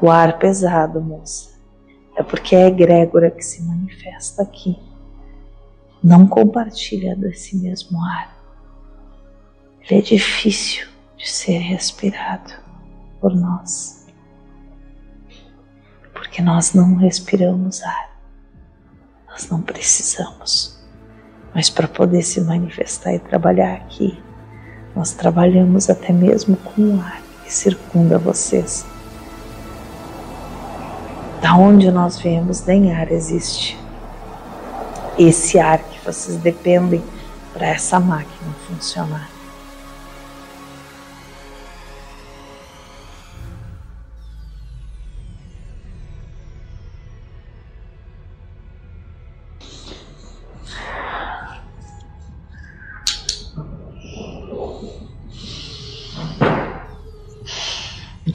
o ar pesado, moça. É porque é a egrégora que se manifesta aqui. Não compartilha desse mesmo ar. Ele é difícil de ser respirado por nós. Porque nós não respiramos ar. Nós não precisamos. Mas para poder se manifestar e trabalhar aqui, nós trabalhamos até mesmo com o ar que circunda vocês. Da onde nós viemos, nem ar existe. Esse ar que vocês dependem para essa máquina funcionar.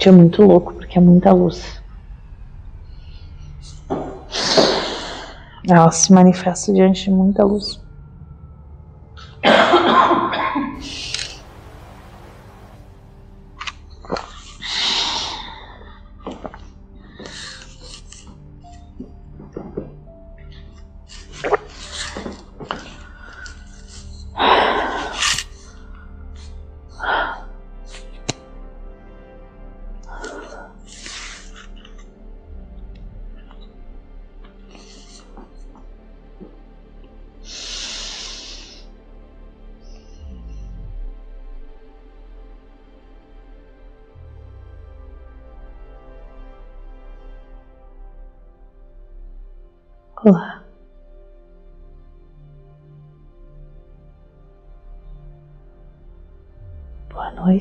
É muito louco porque é muita luz. Ela se manifesta diante de muita luz.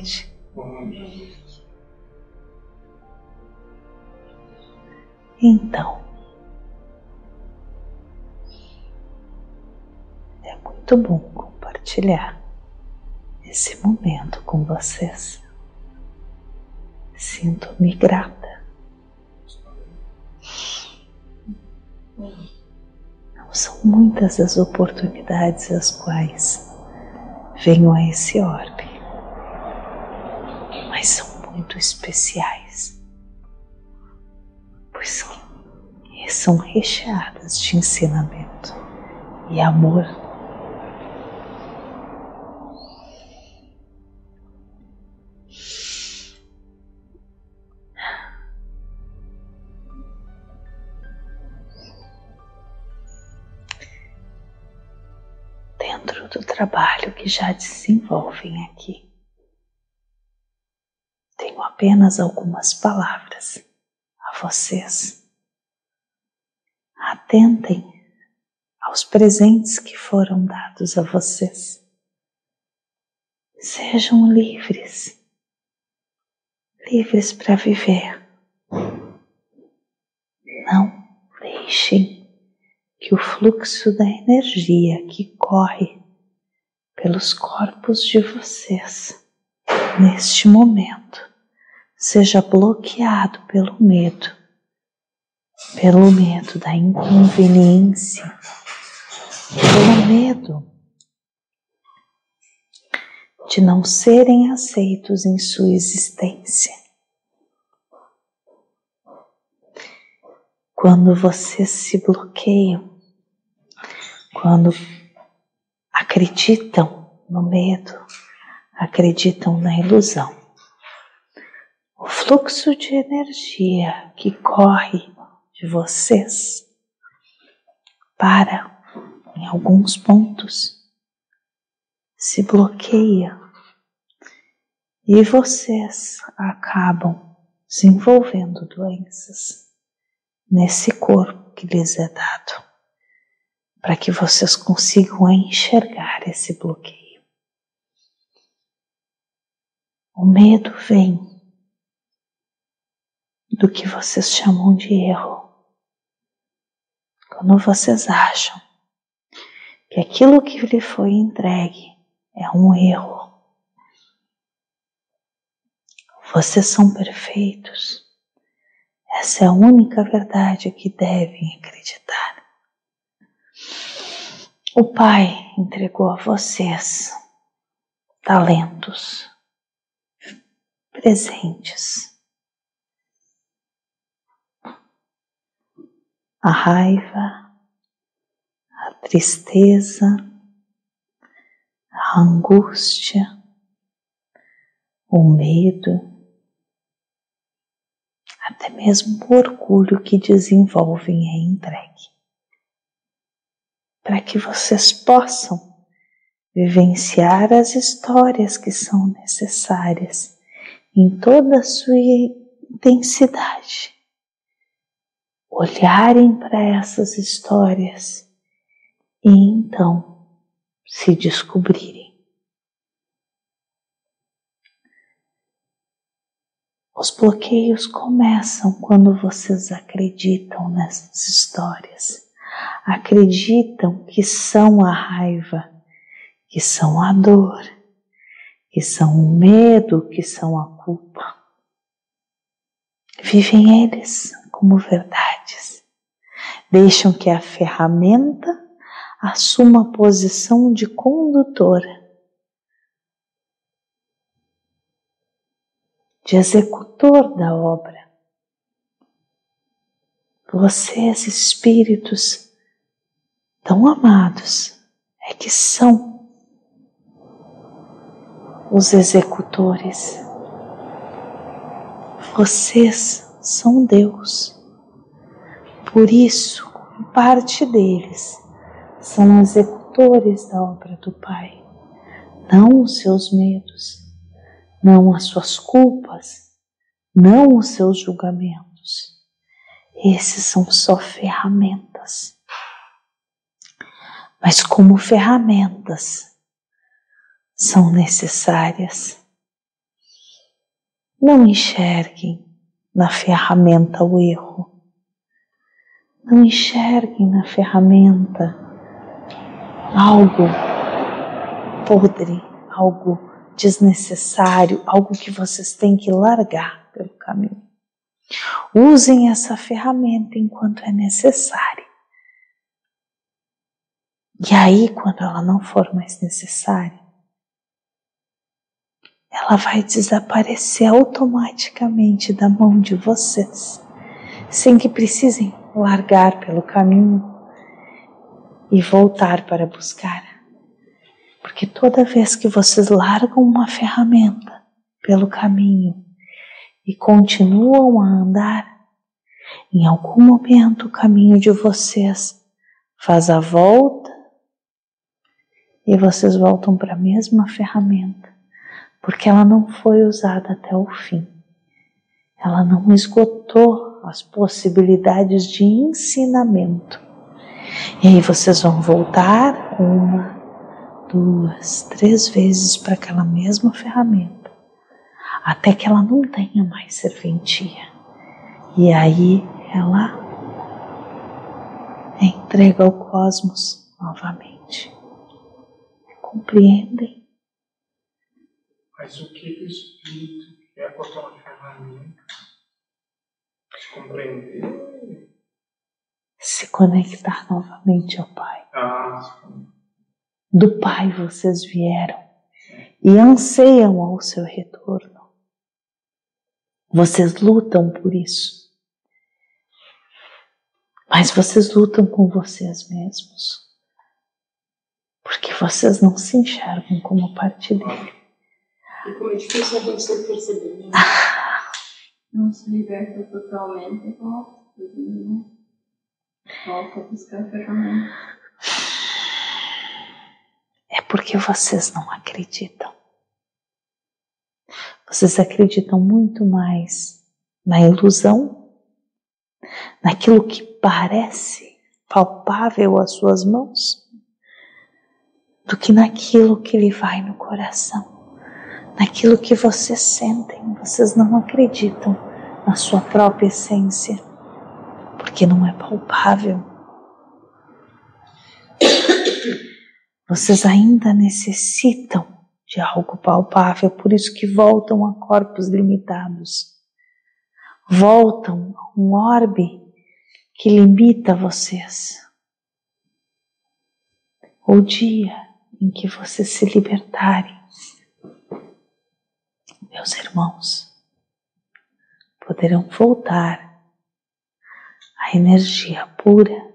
Noite. Então, é muito bom compartilhar esse momento com vocês. Sinto-me grata São muitas as oportunidades as quais venho a esse orbe, mas são muito especiais, pois são recheadas de ensinamento e amor trabalho que já desenvolvem aqui. Apenas algumas palavras a vocês. Atentem aos presentes que foram dados a vocês. Sejam livres, livres para viver. Não deixem que o fluxo da energia que corre pelos corpos de vocês neste momento seja bloqueado pelo medo, pelo medo da inconveniência, pelo medo de não serem aceitos em sua existência. Quando vocês se bloqueiam, quando acreditam no medo, acreditam na ilusão. O fluxo de energia que corre de vocês para em alguns pontos, se bloqueia e vocês acabam desenvolvendo doenças nesse corpo que lhes é dado para que vocês consigam enxergar esse bloqueio. O medo vem do que vocês chamam de erro. Quando vocês acham que aquilo que lhe foi entregue é um erro, vocês são perfeitos. Essa é a única verdade que devem acreditar. O Pai entregou a vocês talentos, presentes, a raiva, a tristeza, a angústia, o medo, até mesmo o orgulho que desenvolvem é entregue. Para que vocês possam vivenciar as histórias que são necessárias em toda a sua intensidade. Olharem para essas histórias e então se descobrirem. Os bloqueios começam quando vocês acreditam nessas histórias, acreditam que são a raiva, que são a dor, que são o medo, que são a culpa. Vivem eles como verdades. Deixam que a ferramenta assuma a posição de condutora, de executor da obra. Vocês, espíritos tão amados, é que são os executores. Vocês são Deus. Por isso, parte deles são executores da obra do Pai, não os seus medos, não as suas culpas, não os seus julgamentos. Esses são só ferramentas. Mas, como ferramentas, são necessárias. Não enxerguem na ferramenta o erro. Não enxerguem na ferramenta algo podre, algo desnecessário, algo que vocês têm que largar pelo caminho. Usem essa ferramenta enquanto é necessária. E aí, quando ela não for mais necessária, ela vai desaparecer automaticamente da mão de vocês, sem que precisem largar pelo caminho e voltar para buscar. Porque toda vez que vocês largam uma ferramenta pelo caminho e continuam a andar, em algum momento o caminho de vocês faz a volta e vocês voltam para a mesma ferramenta porque ela não foi usada até o fim. Ela não esgotou as possibilidades de ensinamento. E aí vocês vão voltar uma, duas, três vezes para aquela mesma ferramenta, até que ela não tenha mais serventia. E aí ela entrega ao cosmos novamente. Compreendem? Mas o que o Espírito quer com aquela ferramenta? Se compreender. Se conectar novamente ao Pai. Ah, Do Pai vocês vieram e anseiam ao seu retorno. Vocês lutam por isso. Mas vocês lutam com vocês mesmos. Porque vocês não se enxergam como parte dele. E como é difícil a gente perceber, né? Não se liberta totalmente, volta tudo, né? Volta a buscar ferramentas. É porque vocês não acreditam. Vocês acreditam muito mais na ilusão, naquilo que parece palpável às suas mãos, do que naquilo que lhe vai no coração naquilo que vocês sentem, vocês não acreditam na sua própria essência, porque não é palpável. Vocês ainda necessitam de algo palpável, por isso que voltam a corpos limitados. Voltam a um orbe que limita vocês. O dia em que vocês se libertarem meus irmãos, poderão voltar a energia pura,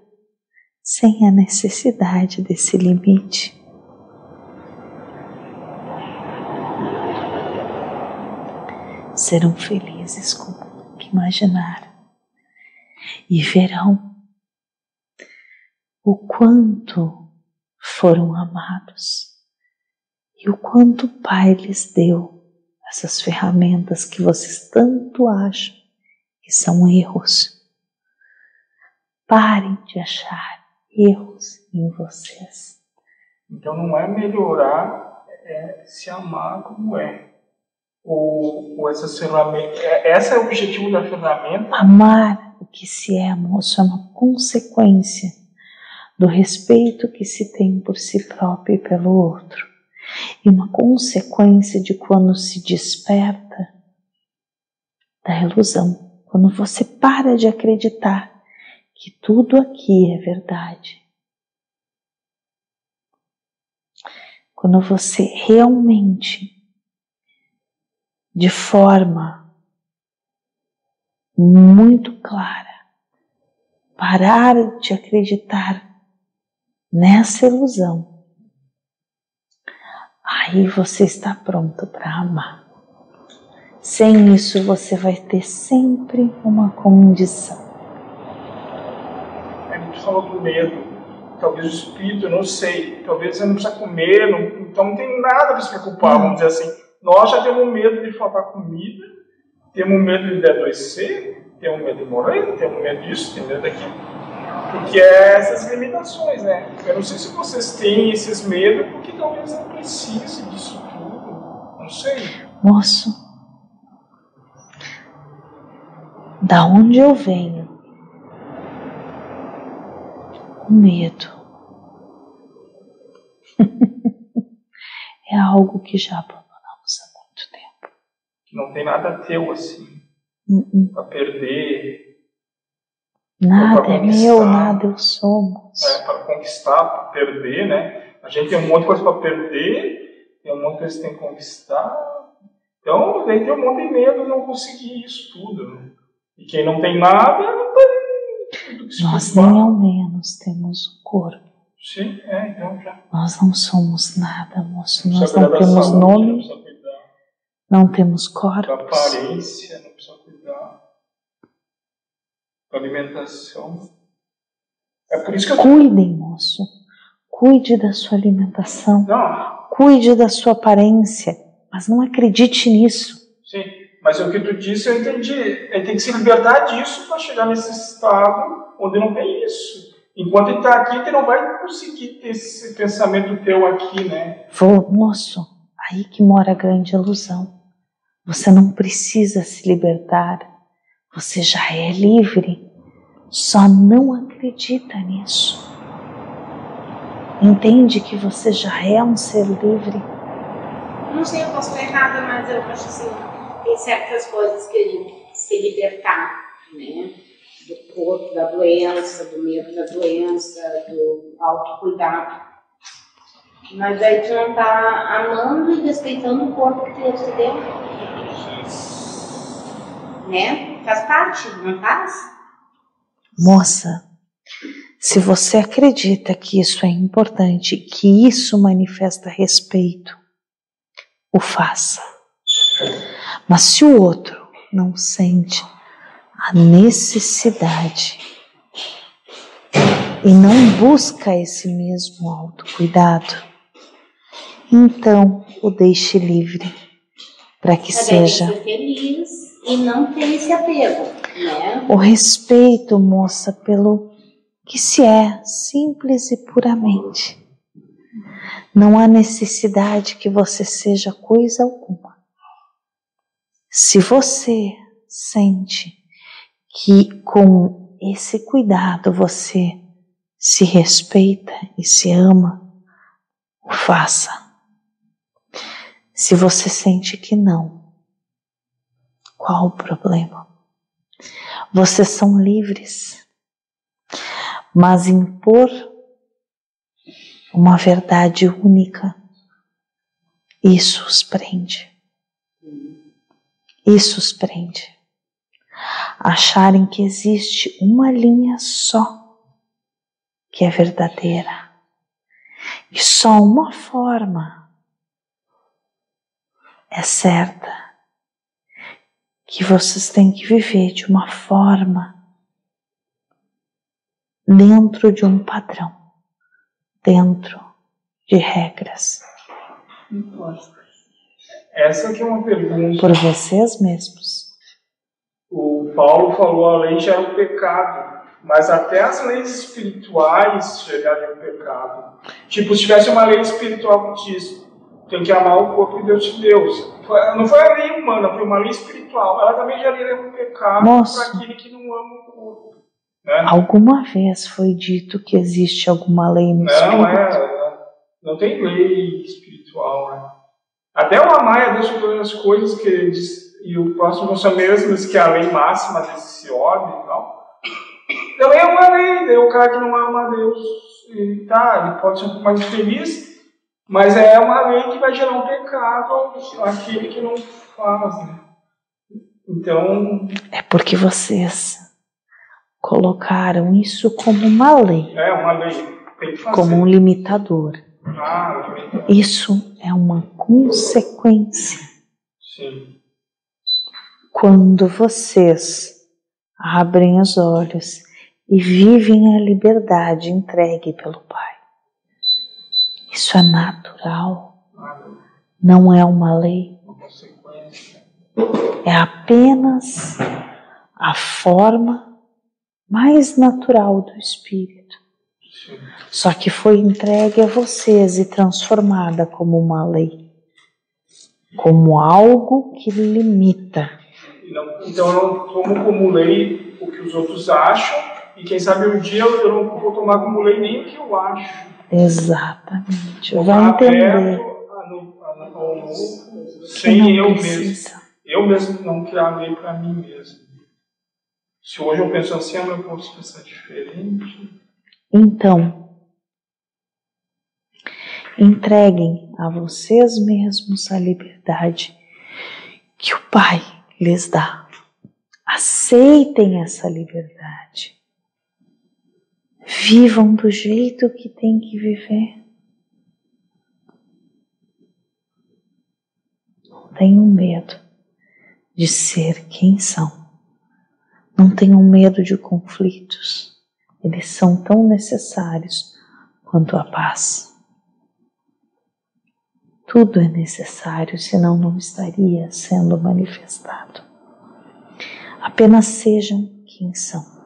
sem a necessidade desse limite. Serão felizes com o que imaginar e verão o quanto foram amados e o quanto o Pai lhes deu essas ferramentas que vocês tanto acham que são erros. Parem de achar erros em vocês. Então não é melhorar, é se amar como é. Ou, ou essas ferramentas. É, esse é o objetivo da ferramenta. Amar o que se é, moço, é uma consequência do respeito que se tem por si próprio e pelo outro e uma consequência de quando se desperta da ilusão, quando você para de acreditar que tudo aqui é verdade. Quando você realmente, de forma muito clara, parar de acreditar nessa ilusão aí você está pronto para amar. Sem isso, você vai ter sempre uma condição. A gente falou do medo. Talvez o espírito, não sei. Talvez você não precisa comer, não, então não tem nada para se preocupar, vamos dizer assim. Nós já temos medo de faltar comida, temos medo de adoecer, temos medo de morrer, temos medo disso, temos medo daquilo. Porque é essas limitações, né? Eu não sei se vocês têm esses medos, porque talvez não precise disso tudo. Não sei. Moço, da onde eu venho? O medo. é algo que já abandonamos há muito tempo. Não tem nada teu assim. Uh -uh. Para perder, Nada é meu, nada eu somos. É, para conquistar, para perder, né? A gente tem um monte de coisa para perder, tem um monte de coisa que tem que conquistar. Então, daí tem um monte de medo de não conseguir isso tudo. Né? E quem não tem nada, não tem Nós nem ao menos temos o corpo. Sim, é, então já. Nós não somos nada, moço. Nós não temos saúde, nome, não, não temos corpos. Aparência, não precisa alimentação. É por isso que eu... Cuidem, moço. Cuide da sua alimentação. Não. Cuide da sua aparência. Mas não acredite nisso. Sim, mas o que tu disse eu entendi. Ele tem que se libertar disso para chegar nesse estado onde não tem isso. Enquanto ele está aqui, ele não vai conseguir ter esse pensamento teu aqui, né? Vou, moço, aí que mora a grande ilusão. Você não precisa se libertar. Você já é livre só não acredita nisso. Entende que você já é um ser livre? Não sei, eu posso estar errada, mas eu acho assim, tem certas coisas que a gente se libertar, né? Do corpo, da doença, do medo da doença, do autocuidado. Mas aí tu não tá amando e respeitando o corpo que Deus te deu. Né? Faz parte, não faz? Moça, se você acredita que isso é importante, que isso manifesta respeito, o faça. Mas se o outro não sente a necessidade e não busca esse mesmo autocuidado, então o deixe livre para que seja feliz e não ter esse apego. Né? O respeito, moça, pelo que se é, simples e puramente. Não há necessidade que você seja coisa alguma. Se você sente que com esse cuidado você se respeita e se ama, o faça. Se você sente que não, qual o problema? Vocês são livres, mas impor uma verdade única, isso os prende. Isso os prende. acharem que existe uma linha só que é verdadeira e só uma forma é certa que vocês têm que viver de uma forma dentro de um padrão, dentro de regras. Essa que é uma pergunta. Por vocês mesmos. O Paulo falou a lei já é o pecado, mas até as leis espirituais chegaram ao pecado. Tipo, se tivesse uma lei espiritual que diz tem que amar o corpo que Deus te deu. Não foi a lei humana, foi uma lei espiritual. Ela também já é um pecado para aquele que não ama o corpo. Né? Alguma vez foi dito que existe alguma lei no não, espírito? É, não tem lei espiritual. Né? Até o amar a Deus sobre todas as coisas que ele diz, e o próximo são mesmos que é a lei máxima desse homem e tal. Também é uma lei, né? o cara que não ama a Deus, ele, tá, ele pode ser um pouco mais feliz, mas é uma lei que vai gerar um pecado aquele que não faz. Né? Então. É porque vocês colocaram isso como uma lei. É, uma lei. Como um limitador. Ah, isso é uma consequência. Sim. Quando vocês abrem os olhos e vivem a liberdade entregue pelo Pai. Isso é natural. Não é uma lei. É apenas a forma mais natural do Espírito. Só que foi entregue a vocês e transformada como uma lei, como algo que limita. então eu não tomo como lei o que os outros acham, e quem sabe um dia eu não vou tomar como lei nem o que eu acho. Exatamente. Vai entender. sem eu mesmo. Eu mesmo não criar lei para mim mesmo. Se hoje eu penso assim, amanhã eu posso pensar diferente. Então, entreguem a vocês mesmos a liberdade que o Pai lhes dá. Aceitem essa liberdade. Vivam do jeito que tem que viver. Não tenham medo de ser quem são. Não tenham medo de conflitos, eles são tão necessários quanto a paz. Tudo é necessário, senão não estaria sendo manifestado. Apenas sejam quem são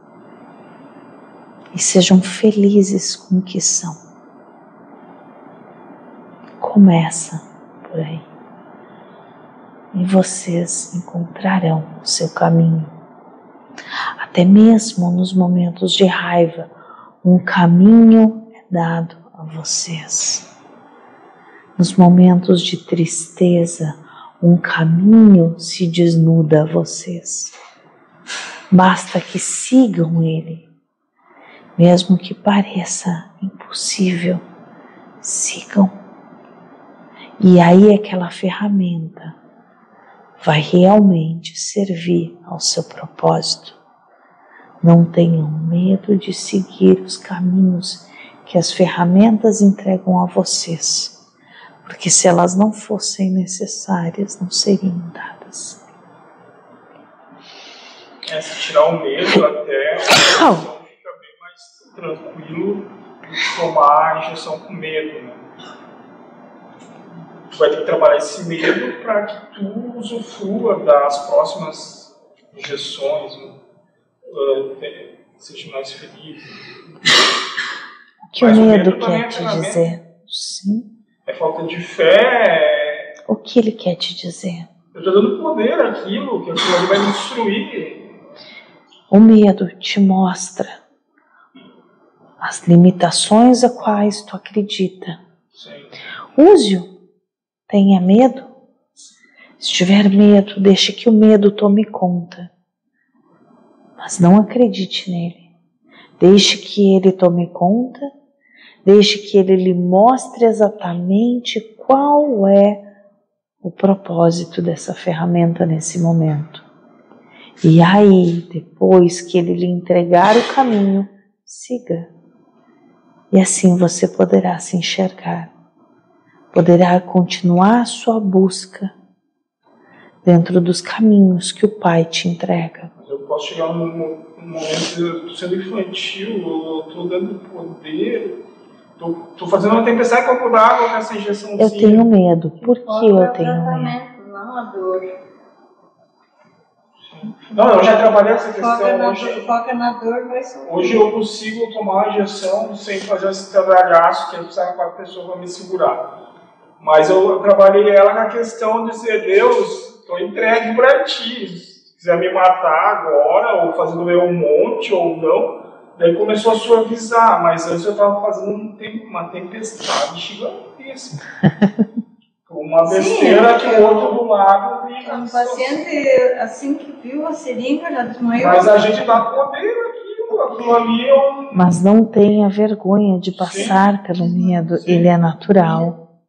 e sejam felizes com o que são. Começa por aí e vocês encontrarão o seu caminho até mesmo nos momentos de raiva, um caminho é dado a vocês. Nos momentos de tristeza, um caminho se desnuda a vocês. Basta que sigam ele, mesmo que pareça impossível, sigam. E aí aquela ferramenta vai realmente servir ao seu propósito. Não tenham medo de seguir os caminhos que as ferramentas entregam a vocês, porque se elas não fossem necessárias, não seriam dadas. É, se tirar o medo até, a fica bem mais tranquilo de tomar a injeção com medo, né? Tu vai ter que trabalhar esse medo para que tu usufrua das próximas injeções, né? uh, seja mais feliz. O que Mas o medo, medo quer te dizer? Sim. É falta de fé. O que ele quer te dizer? Eu estou dando poder àquilo, que aquilo vai me destruir. O medo te mostra as limitações a quais tu acredita. Use-o. Tenha medo. Se tiver medo, deixe que o medo tome conta mas não acredite nele. Deixe que ele tome conta, deixe que ele lhe mostre exatamente qual é o propósito dessa ferramenta nesse momento. E aí, depois que ele lhe entregar o caminho, siga. E assim você poderá se enxergar, poderá continuar a sua busca dentro dos caminhos que o Pai te entrega. Eu posso chegar num, momento de eu tô sendo infantil, eu estou dando poder, estou fazendo uma tempestade com a água com essa injeção. Eu tenho medo. Por que eu tenho medo? Não a dor. Não, eu já trabalhei essa questão. Foca na, hoje, dor, foca na dor, vai ser. hoje eu consigo tomar a injeção sem fazer esse trabalhaço que eu precisava para a pessoa para me segurar. Mas eu trabalhei ela com a questão de dizer, Deus, estou entregue para ti. Se quiser me matar agora, ou fazer doer um monte, ou não. Daí começou a suavizar, mas antes eu estava fazendo um tempo, uma tempestade gigantesca. Uma besteira Sim, que o outro do lado e Um paciente, assim que viu a seringa, já desmaiou. Mas a gente dá poder aquilo, aquilo ali é um. Mas não tenha vergonha de passar pelo medo, ele é natural.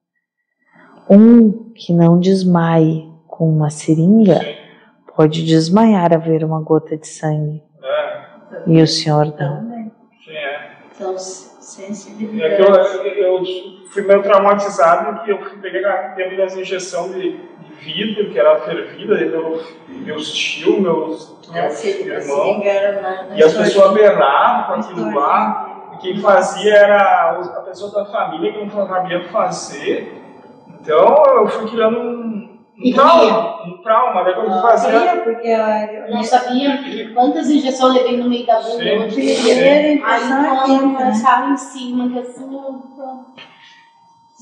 Um que não desmaie com uma seringa Sim. pode desmaiar a ver uma gota de sangue. É, E o senhor não. Também. sim, é. É que eu, sensibilidades. eu fui meio traumatizado que eu fui pegar teve as injeções de, de vidro, que era fervida, e meu, meus tios, meus, A meus seringa irmãos, na e as pessoas berravam com aquilo lá, e quem fazia era a pessoa da família que não sabia fazer. Então eu fui criando um, um trauma, um trauma, daí quando eu fazia. Sabia, porque a, Não sabia quantas injeções eu levei no meio da bunda. Sim. Eu primeira Aí quando quente, né? em cima, que assim, eu-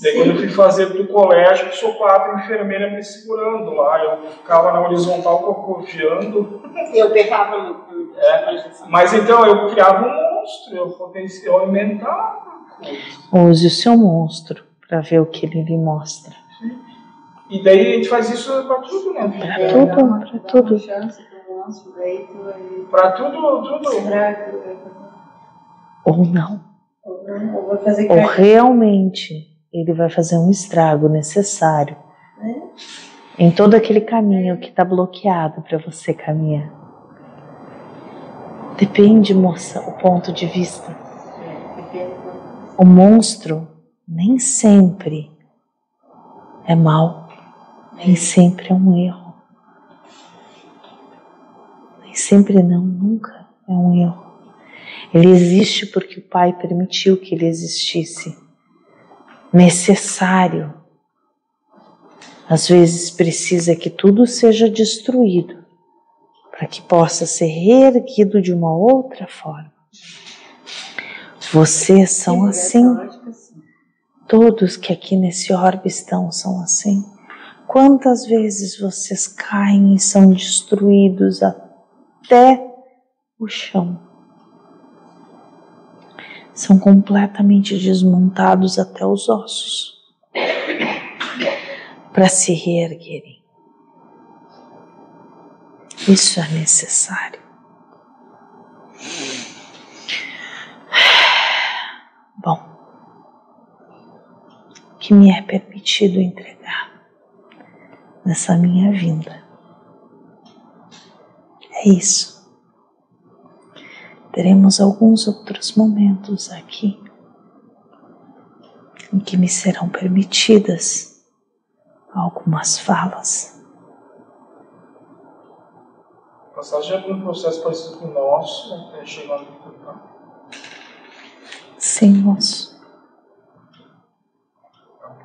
Daí quando eu fui fazer do colégio, sou quatro enfermeiras me segurando lá. Eu ficava na horizontal corcoviando. eu pegava no. É. Mas então eu criava um monstro, eu potencial alimentava. Use o seu monstro para ver o que ele lhe mostra. E daí a gente faz isso pra tudo, né? Pra vida? tudo, pra dá tudo. Pra tudo, tudo. Ou não. ou não, ou Ou realmente ele vai fazer um estrago necessário né? em todo aquele caminho que está bloqueado para você caminhar. Depende, moça, o ponto de vista. O monstro nem sempre é mal, nem sempre é um erro. Nem sempre não, nunca é um erro. Ele existe porque o Pai permitiu que ele existisse. Necessário. Às vezes precisa que tudo seja destruído para que possa ser reerguido de uma outra forma. Vocês são Sim, assim. Todos que aqui nesse orbe estão são assim. Quantas vezes vocês caem e são destruídos até o chão? São completamente desmontados até os ossos para se reerguerem. Isso é necessário. Bom, que me é permitido entregar nessa minha vinda. É isso. Teremos alguns outros momentos aqui em que me serão permitidas algumas falas. Passagem é um processo parecido com o nosso, até chegando no. Sim, moço.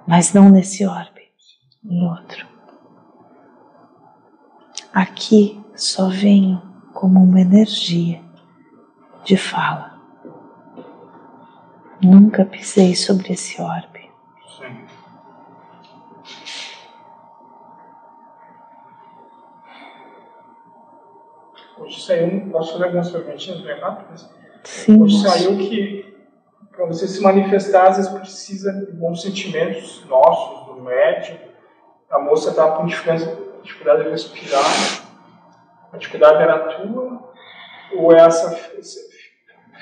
Mas não nesse orbe, em outro. Aqui só venho como uma energia de fala. Nunca pisei sobre esse orbe. Sim. Hoje saiu, posso fazer algumas perguntinhas bem rápidas? Sim, Hoje saiu que para você se manifestar, às vezes precisa de bons sentimentos nossos, do médium. A moça estava com dificuldade, dificuldade de respirar. A dificuldade era tua? Ou é essa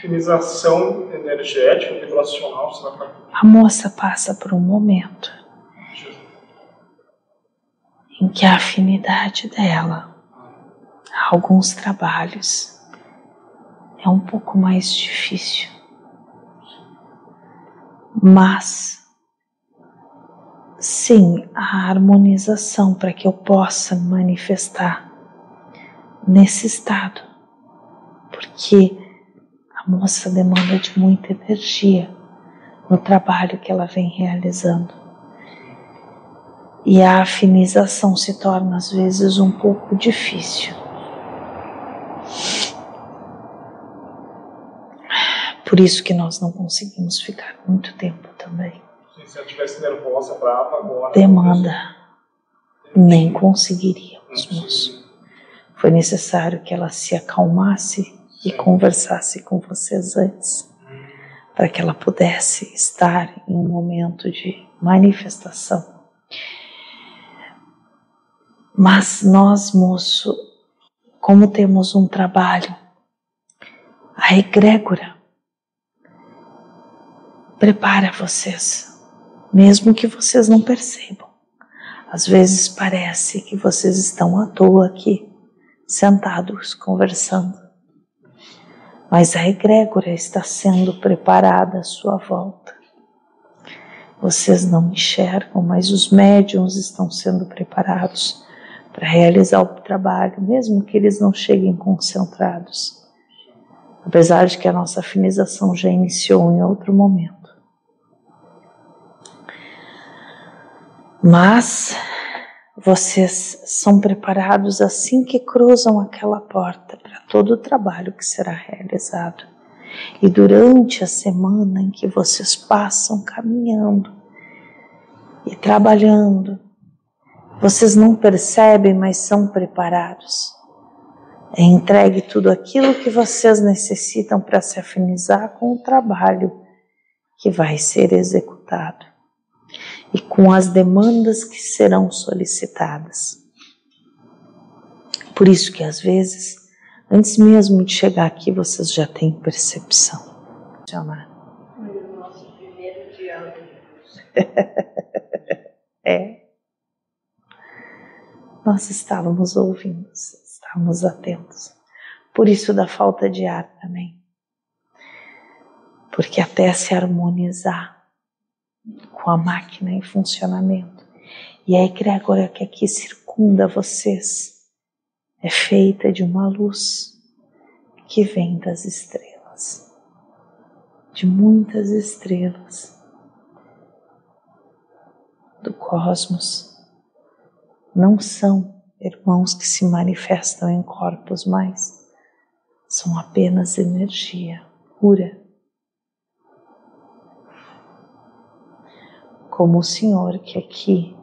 finização energética, vibracional, falar? A moça passa por um momento em que a afinidade dela, alguns trabalhos é um pouco mais difícil, mas sim a harmonização para que eu possa manifestar nesse estado, porque a moça demanda de muita energia no trabalho que ela vem realizando. E a afinização se torna às vezes um pouco difícil. Por isso que nós não conseguimos ficar muito tempo também. Se eu estivesse nervosa, brava agora. Demanda. Nem conseguiríamos, moço. Foi necessário que ela se acalmasse e conversasse com vocês antes, para que ela pudesse estar em um momento de manifestação. Mas nós, moço, como temos um trabalho, a egrégora prepara vocês, mesmo que vocês não percebam. Às vezes parece que vocês estão à toa aqui, sentados, conversando. Mas a egrégora está sendo preparada à sua volta. Vocês não enxergam, mas os médiums estão sendo preparados para realizar o trabalho, mesmo que eles não cheguem concentrados. Apesar de que a nossa afinização já iniciou em outro momento. Mas vocês são preparados assim que cruzam aquela porta para todo o trabalho que será realizado. E durante a semana em que vocês passam caminhando e trabalhando, vocês não percebem, mas são preparados. É entregue tudo aquilo que vocês necessitam para se afinizar com o trabalho que vai ser executado e com as demandas que serão solicitadas. Por isso que às vezes, antes mesmo de chegar aqui, vocês já têm percepção. Foi o nosso primeiro diálogo. é nós estávamos ouvindo, estávamos atentos. Por isso da falta de ar também. Porque até se harmonizar com a máquina em funcionamento e a egrégora que aqui circunda vocês é feita de uma luz que vem das estrelas, de muitas estrelas do cosmos não são irmãos que se manifestam em corpos mais, são apenas energia pura. Como o Senhor que aqui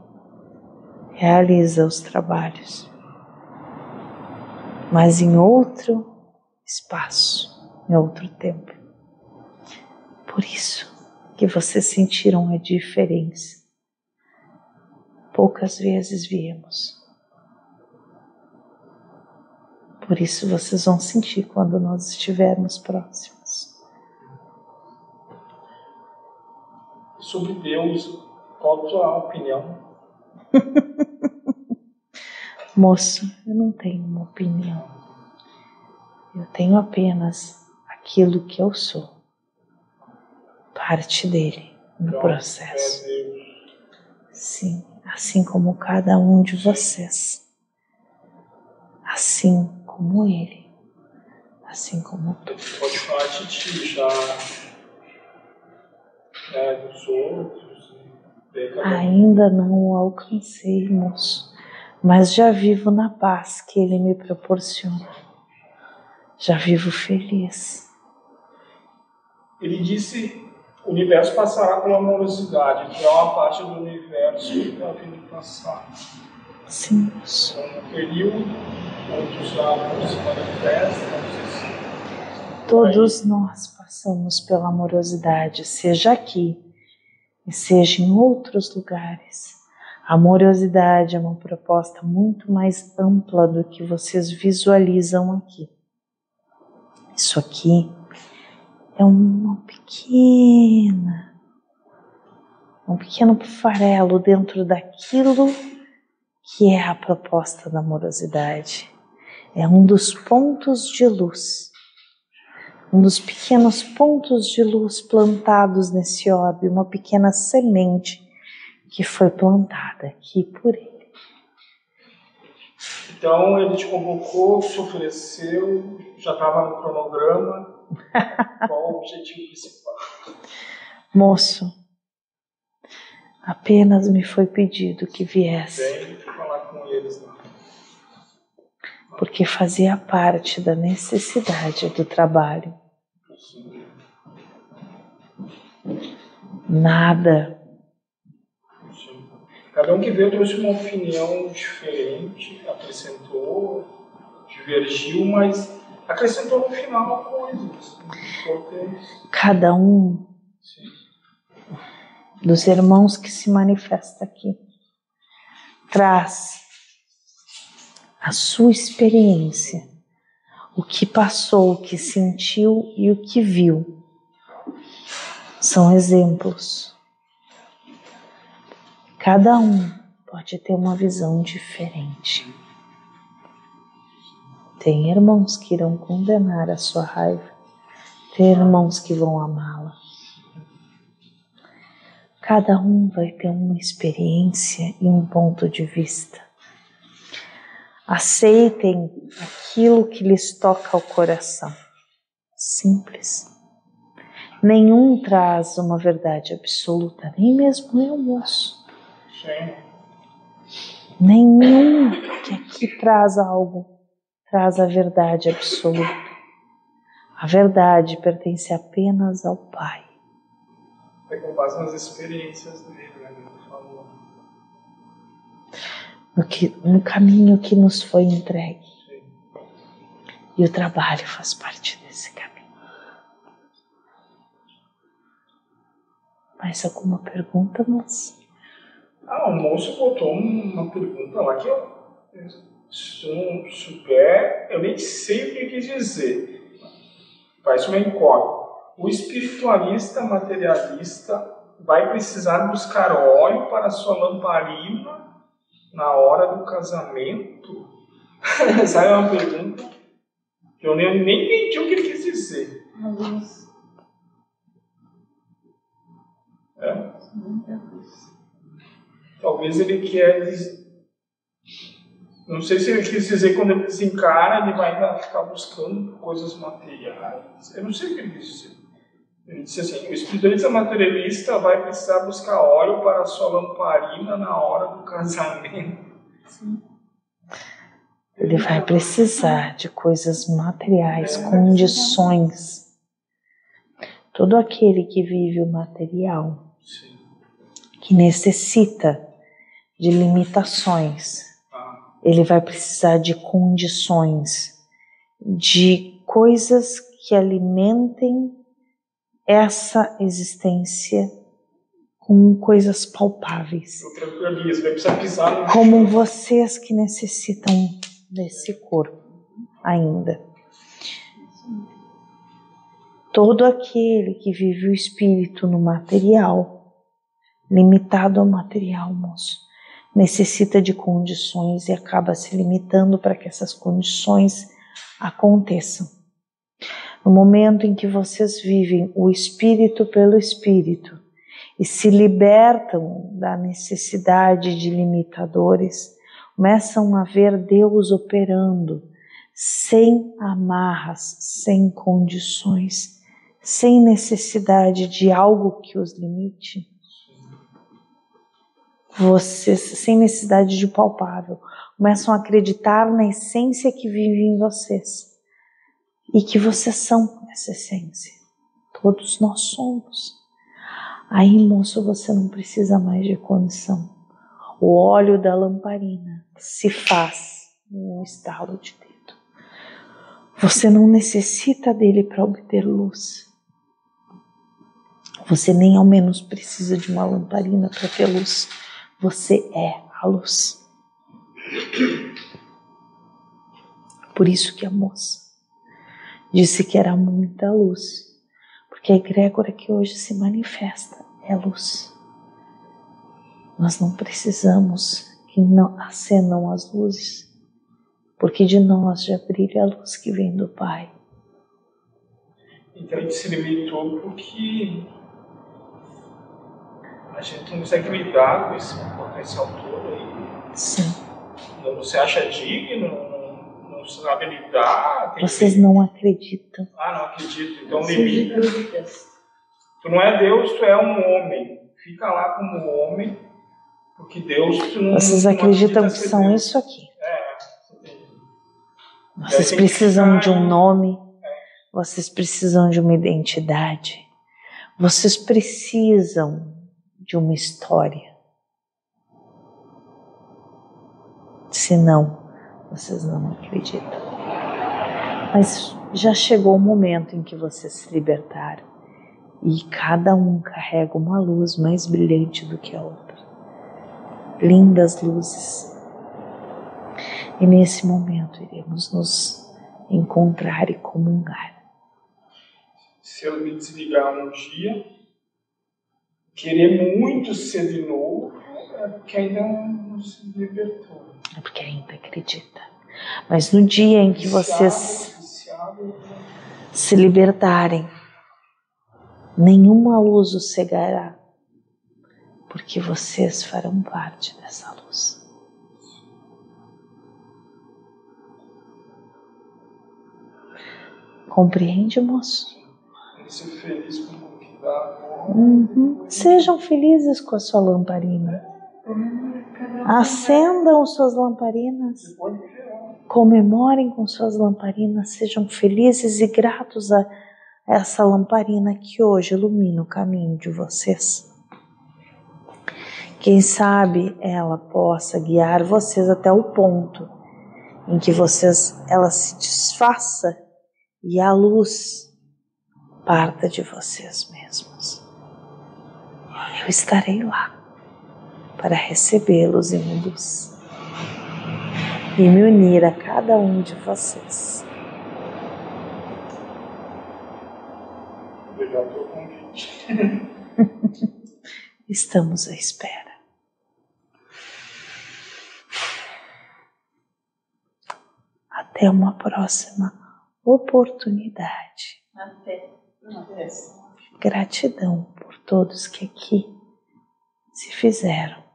realiza os trabalhos, mas em outro espaço, em outro tempo. Por isso que vocês sentiram a diferença poucas vezes viemos. Por isso vocês vão sentir quando nós estivermos próximos. Sobre Deus, qual a tua opinião? Moço, eu não tenho uma opinião. Eu tenho apenas aquilo que eu sou. Parte dele no Então, processo. É. Sim, assim como cada um de vocês. Assim como ele. Assim como tu. Pode falar de ti já. Né, dos outros. Um. Ainda não o alcancei, moço, mas já vivo na paz que ele me proporciona. Já vivo feliz. Ele disse: o universo passará com amorosidade. Tu é uma parte do universo que está vindo passar. Sim, moço. Então, no período, lá não se manifestam. Todos nós passamos pela amorosidade, seja aqui e seja em outros lugares. A amorosidade é uma proposta muito mais ampla do que vocês visualizam aqui. Isso aqui é uma pequena, um pequeno farelo dentro daquilo que é a proposta da amorosidade. é um dos pontos de luz, um dos pequenos pontos de luz plantados nesse orbe, uma pequena semente que foi plantada aqui por ele. Então ele te convocou, se ofereceu, já estava no cronograma. Qual o objetivo principal? Moço, apenas me foi pedido que viesse. Vem falar com eles lá. Porque fazia parte da necessidade do trabalho. Nada Sim. Cada um que veio trouxe uma opinião diferente, acrescentou, divergiu, mas acrescentou no final coisas importantes. cada um Sim. dos irmãos que se manifesta aqui traz a sua experiência, o que passou, o que sentiu e o que viu. São exemplos. Cada um pode ter uma visão diferente. Tem irmãos que irão condenar a sua raiva, tem irmãos que vão amá-la. Cada um vai ter uma experiência e um ponto de vista. Aceitem aquilo que lhes toca ao coração. Simples. Nenhum traz uma verdade absoluta, nem mesmo eu, moço. Nenhum que aqui traz algo traz a verdade absoluta. A verdade pertence apenas ao Pai. É com base nas experiências dele, né? ele falou. No, que, no caminho que nos foi entregue. E o trabalho faz parte desse caminho. Mais alguma pergunta, moça? Ah, o moço botou uma pergunta lá que eu, se não souber, eu nem sei o que quis dizer. Parece uma incógnita. O espiritualista materialista vai precisar buscar óleo para sua lamparina na hora do casamento? Essa é uma pergunta que eu nem, nem entendi o que ele quis dizer. A luz. É? Talvez ele quer. Não sei se ele quis dizer quando ele desencara, ele vai ainda ficar buscando coisas materiais. Eu não sei o que ele quis dizer. Ele disse assim: o espiritualista materialista vai precisar buscar óleo para a sua lamparina na hora do casamento. Ele vai precisar de coisas materiais, condições. Todo aquele que vive o material, Sim. que necessita de limitações, Ah, ele vai precisar de condições, de coisas que alimentem essa existência com coisas palpáveis, como vocês que necessitam desse corpo ainda. Todo aquele que vive o espírito no material, limitado ao material, moço, necessita de condições e acaba se limitando para que essas condições aconteçam. No momento em que vocês vivem o espírito pelo espírito e se libertam da necessidade de limitadores, começam a ver Deus operando sem amarras, sem condições, sem necessidade de algo que os limite. Vocês, sem necessidade de palpável, começam a acreditar na essência que vive em vocês e que vocês são essa essência. Todos nós somos. Aí, moço, você não precisa mais de condição. O óleo da lamparina se faz num estalo de dedo. Você não necessita dele para obter luz. Você nem ao menos precisa de uma lamparina para ter luz. Você é a luz. Por isso que a moça disse que era muita luz, porque a egrégora que hoje se manifesta é luz. Nós não precisamos que não acendam as luzes porque de nós já brilha a luz que vem do Pai. Então a gente se limitou porque a gente não consegue lidar com esse potencial todo aí. Sim. Não se acha digno, não, sabe lidar. Vocês que- não acreditam. Ah, não acredito. Então dúvidas. Tu não é Deus, tu é um homem. Fica lá como homem, porque Deus tu não. Vocês não acreditam que são Deus. isso aqui. É. Vocês precisam de um nome, vocês precisam de uma identidade, vocês precisam de uma história. Senão, vocês não acreditam. Mas já chegou o momento em que vocês se libertaram e cada um carrega uma luz mais brilhante do que a outra. Lindas luzes. E nesse momento iremos nos encontrar e comungar. Se eu me desligar um dia, querer muito ser de novo, é porque ainda não se libertou. É porque ainda acredita. Mas no dia em que vocês se libertarem, nenhuma luz os cegará, porque vocês farão parte dessa luz. Compreende, moço? Feliz com o que dá. Uhum. Sejam felizes com a sua lamparina. Acendam suas lamparinas. Comemorem com suas lamparinas. Sejam felizes e gratos a essa lamparina que hoje ilumina o caminho de vocês. Quem sabe ela possa guiar vocês até o ponto em que vocês ela se desfaça e a luz parta de vocês mesmos. Eu estarei lá para recebê-los em luz e me unir a cada um de vocês. Obrigado pelo convite. Estamos à espera. Até uma próxima oportunidade. Até. Gratidão por todos que aqui se fizeram.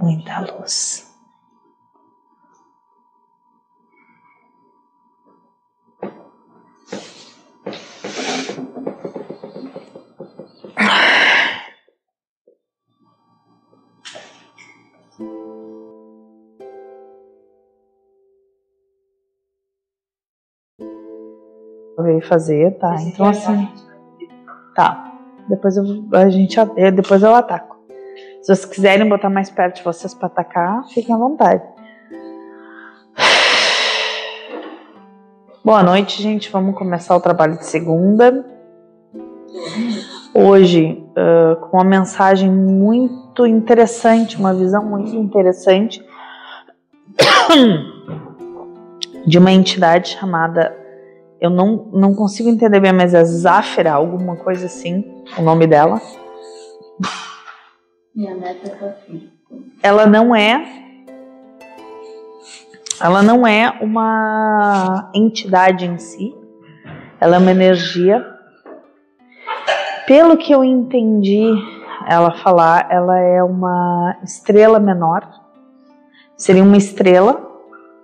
Muita luz. Veio fazer, tá? Então assim. Tá. Depois eu, a gente, eh, depois eu ataco. Se vocês quiserem botar mais perto de vocês para atacar, fiquem à vontade. Boa noite, gente. Vamos começar o trabalho de segunda. Hoje, ah, com uma mensagem muito interessante, uma visão muito interessante de uma entidade chamada eu não, não consigo entender bem, mas é Zafira, alguma coisa assim, o nome dela. Minha neta tá aqui. Ela não é. Ela não é uma entidade em si, ela é uma energia. Pelo que eu entendi ela falar, ela é uma estrela menor, seria uma estrela,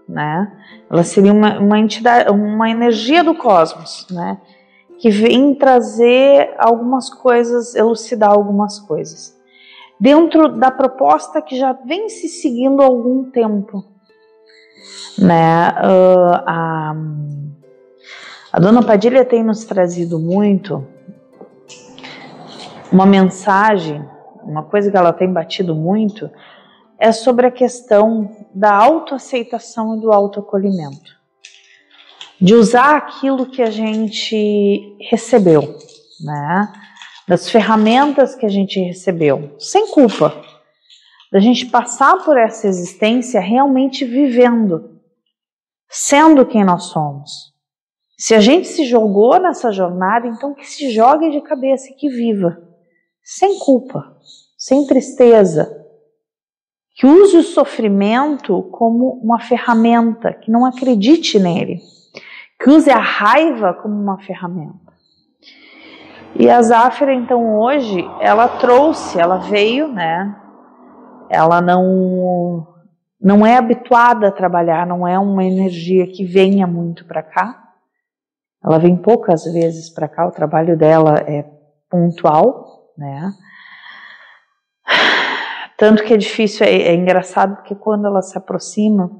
né? Ela seria uma, uma entidade, uma energia do cosmos, né? Que vem trazer algumas coisas, elucidar algumas coisas. Dentro da proposta que já vem se seguindo há algum tempo, né? Ah, a, a dona Padilha tem nos trazido muito uma mensagem, uma coisa que ela tem batido muito, é sobre a questão da autoaceitação e do autoacolhimento. De usar aquilo que a gente recebeu, né? Das ferramentas que a gente recebeu, sem culpa. Da gente passar por essa existência realmente vivendo, sendo quem nós somos. Se a gente se jogou nessa jornada, então que se jogue de cabeça e que viva, sem culpa, sem tristeza, que use o sofrimento como uma ferramenta, que não acredite nele, que use a raiva como uma ferramenta. E a Zafira, então, hoje, ela trouxe, ela veio, né? Ela não não é habituada a trabalhar, não é uma energia que venha muito para cá. Ela vem poucas vezes para cá, o trabalho dela é pontual, né? Tanto que é difícil, é, é engraçado porque quando ela se aproxima,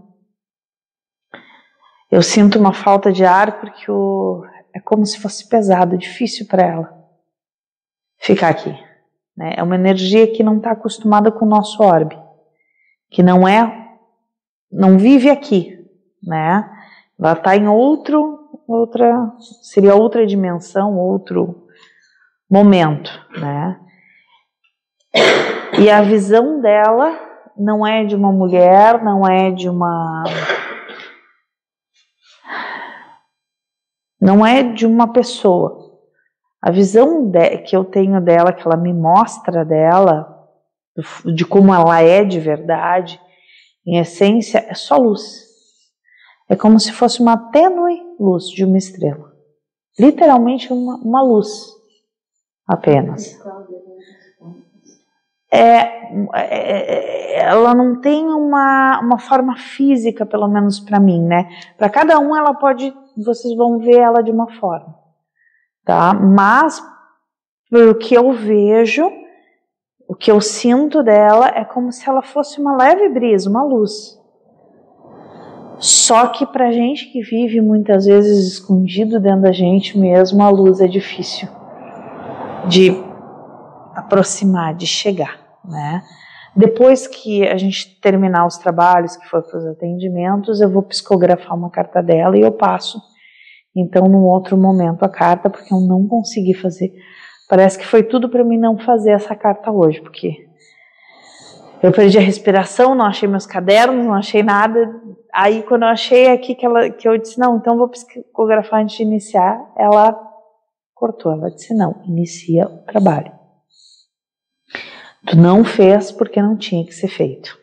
eu sinto uma falta de ar porque o, é como se fosse pesado, difícil para ela ficar aqui. Né? É uma energia que não está acostumada com o nosso orbe, que não é, não vive aqui, né? Ela está em outro, outra, seria outra dimensão, outro momento, né? E a visão dela não é de uma mulher, não é de uma. Não é de uma pessoa. A visão de, que eu tenho dela, que ela me mostra dela, de como ela é de verdade, em essência, é só luz. É como se fosse uma tênue luz de uma estrela. Literalmente uma, uma luz apenas. É, é, é, ela não tem uma, uma forma física, pelo menos para mim, né? Para cada um ela pode, vocês vão ver ela de uma forma, tá? Mas pelo que eu vejo, o que eu sinto dela é como se ela fosse uma leve brisa, uma luz. Só que para gente que vive muitas vezes escondido dentro da gente mesmo, a luz é difícil de aproximar, de chegar né? Depois que a gente terminar os trabalhos, que for para os atendimentos, eu vou psicografar uma carta dela e eu passo, então, num outro momento, a carta, porque eu não consegui fazer. Parece que foi tudo para mim não fazer essa carta hoje, porque eu perdi a respiração, não achei meus cadernos, não achei nada. Aí, quando eu achei aqui que, ela, que eu disse, não, então vou psicografar antes de iniciar, ela cortou. Ela disse, não, inicia o trabalho. Tu não fez porque não tinha que ser feito.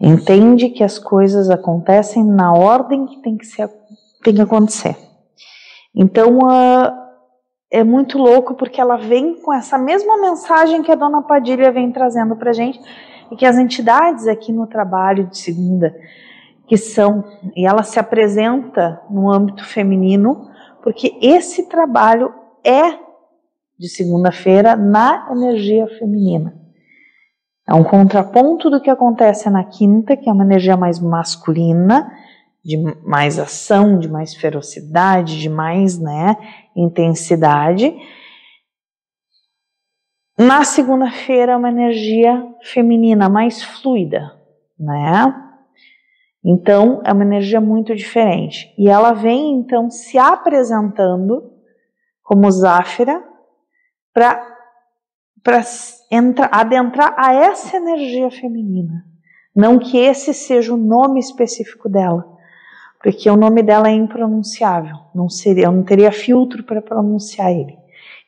Entende que as coisas acontecem na ordem que tem que, ser, tem que acontecer. Então, uh, é muito louco porque ela vem com essa mesma mensagem que a dona Padilha vem trazendo para gente e que as entidades aqui no trabalho de segunda, que são, e ela se apresenta no âmbito feminino, porque esse trabalho é de segunda-feira na energia feminina. É um contraponto do que acontece na quinta, que é uma energia mais masculina, de mais ação, de mais ferocidade, de mais né, intensidade. Na segunda-feira uma energia feminina, mais fluida, né? Então é uma energia muito diferente. E ela vem então se apresentando como Záfira, para adentrar a essa energia feminina. Não que esse seja o nome específico dela, porque o nome dela é impronunciável, não seria, eu não teria filtro para pronunciar ele.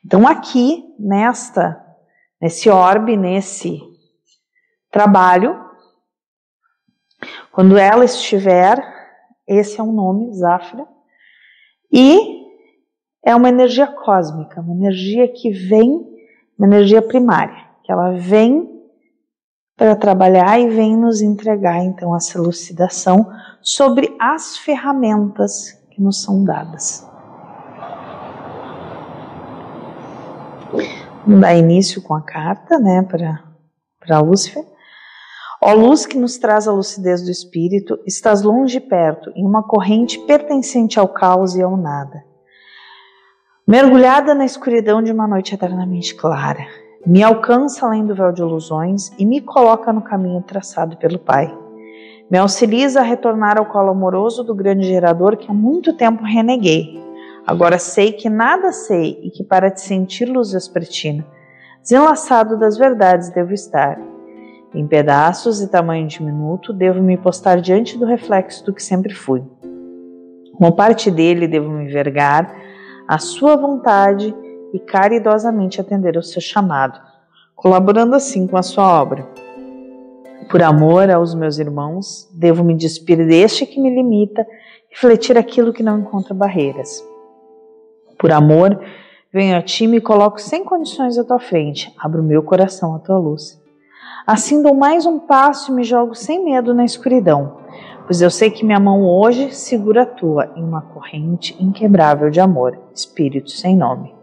Então aqui, nesta, nesse orbe, nesse trabalho, quando ela estiver, esse é o nome, Zafra, e é uma energia cósmica, uma energia que vem, uma energia primária, que ela vem para trabalhar e vem nos entregar então essa elucidação sobre as ferramentas que nos são dadas. Vamos dar início com a carta, né, para Lúcifer. Ó luz que nos traz a lucidez do espírito, estás longe e perto, em uma corrente pertencente ao caos e ao nada Mergulhada na escuridão de uma noite eternamente clara, me alcança além do véu de ilusões e me coloca no caminho traçado pelo Pai. Me auxiliza a retornar ao colo amoroso do grande gerador que há muito tempo reneguei. Agora sei que nada sei e que para te sentir luz vespertina, desenlaçado das verdades devo estar. Em pedaços e tamanho diminuto, devo me postar diante do reflexo do que sempre fui. Como parte dele, devo me envergar a sua vontade e caridosamente atender ao seu chamado, colaborando assim com a sua obra. Por amor aos meus irmãos, devo me despir deste que me limita, refletir aquilo que não encontra barreiras. Por amor, venho a ti e me coloco sem condições à tua frente, abro meu coração à tua luz. Assim dou mais um passo e me jogo sem medo na escuridão, pois eu sei que minha mão hoje segura a tua em uma corrente inquebrável de amor, espírito sem nome.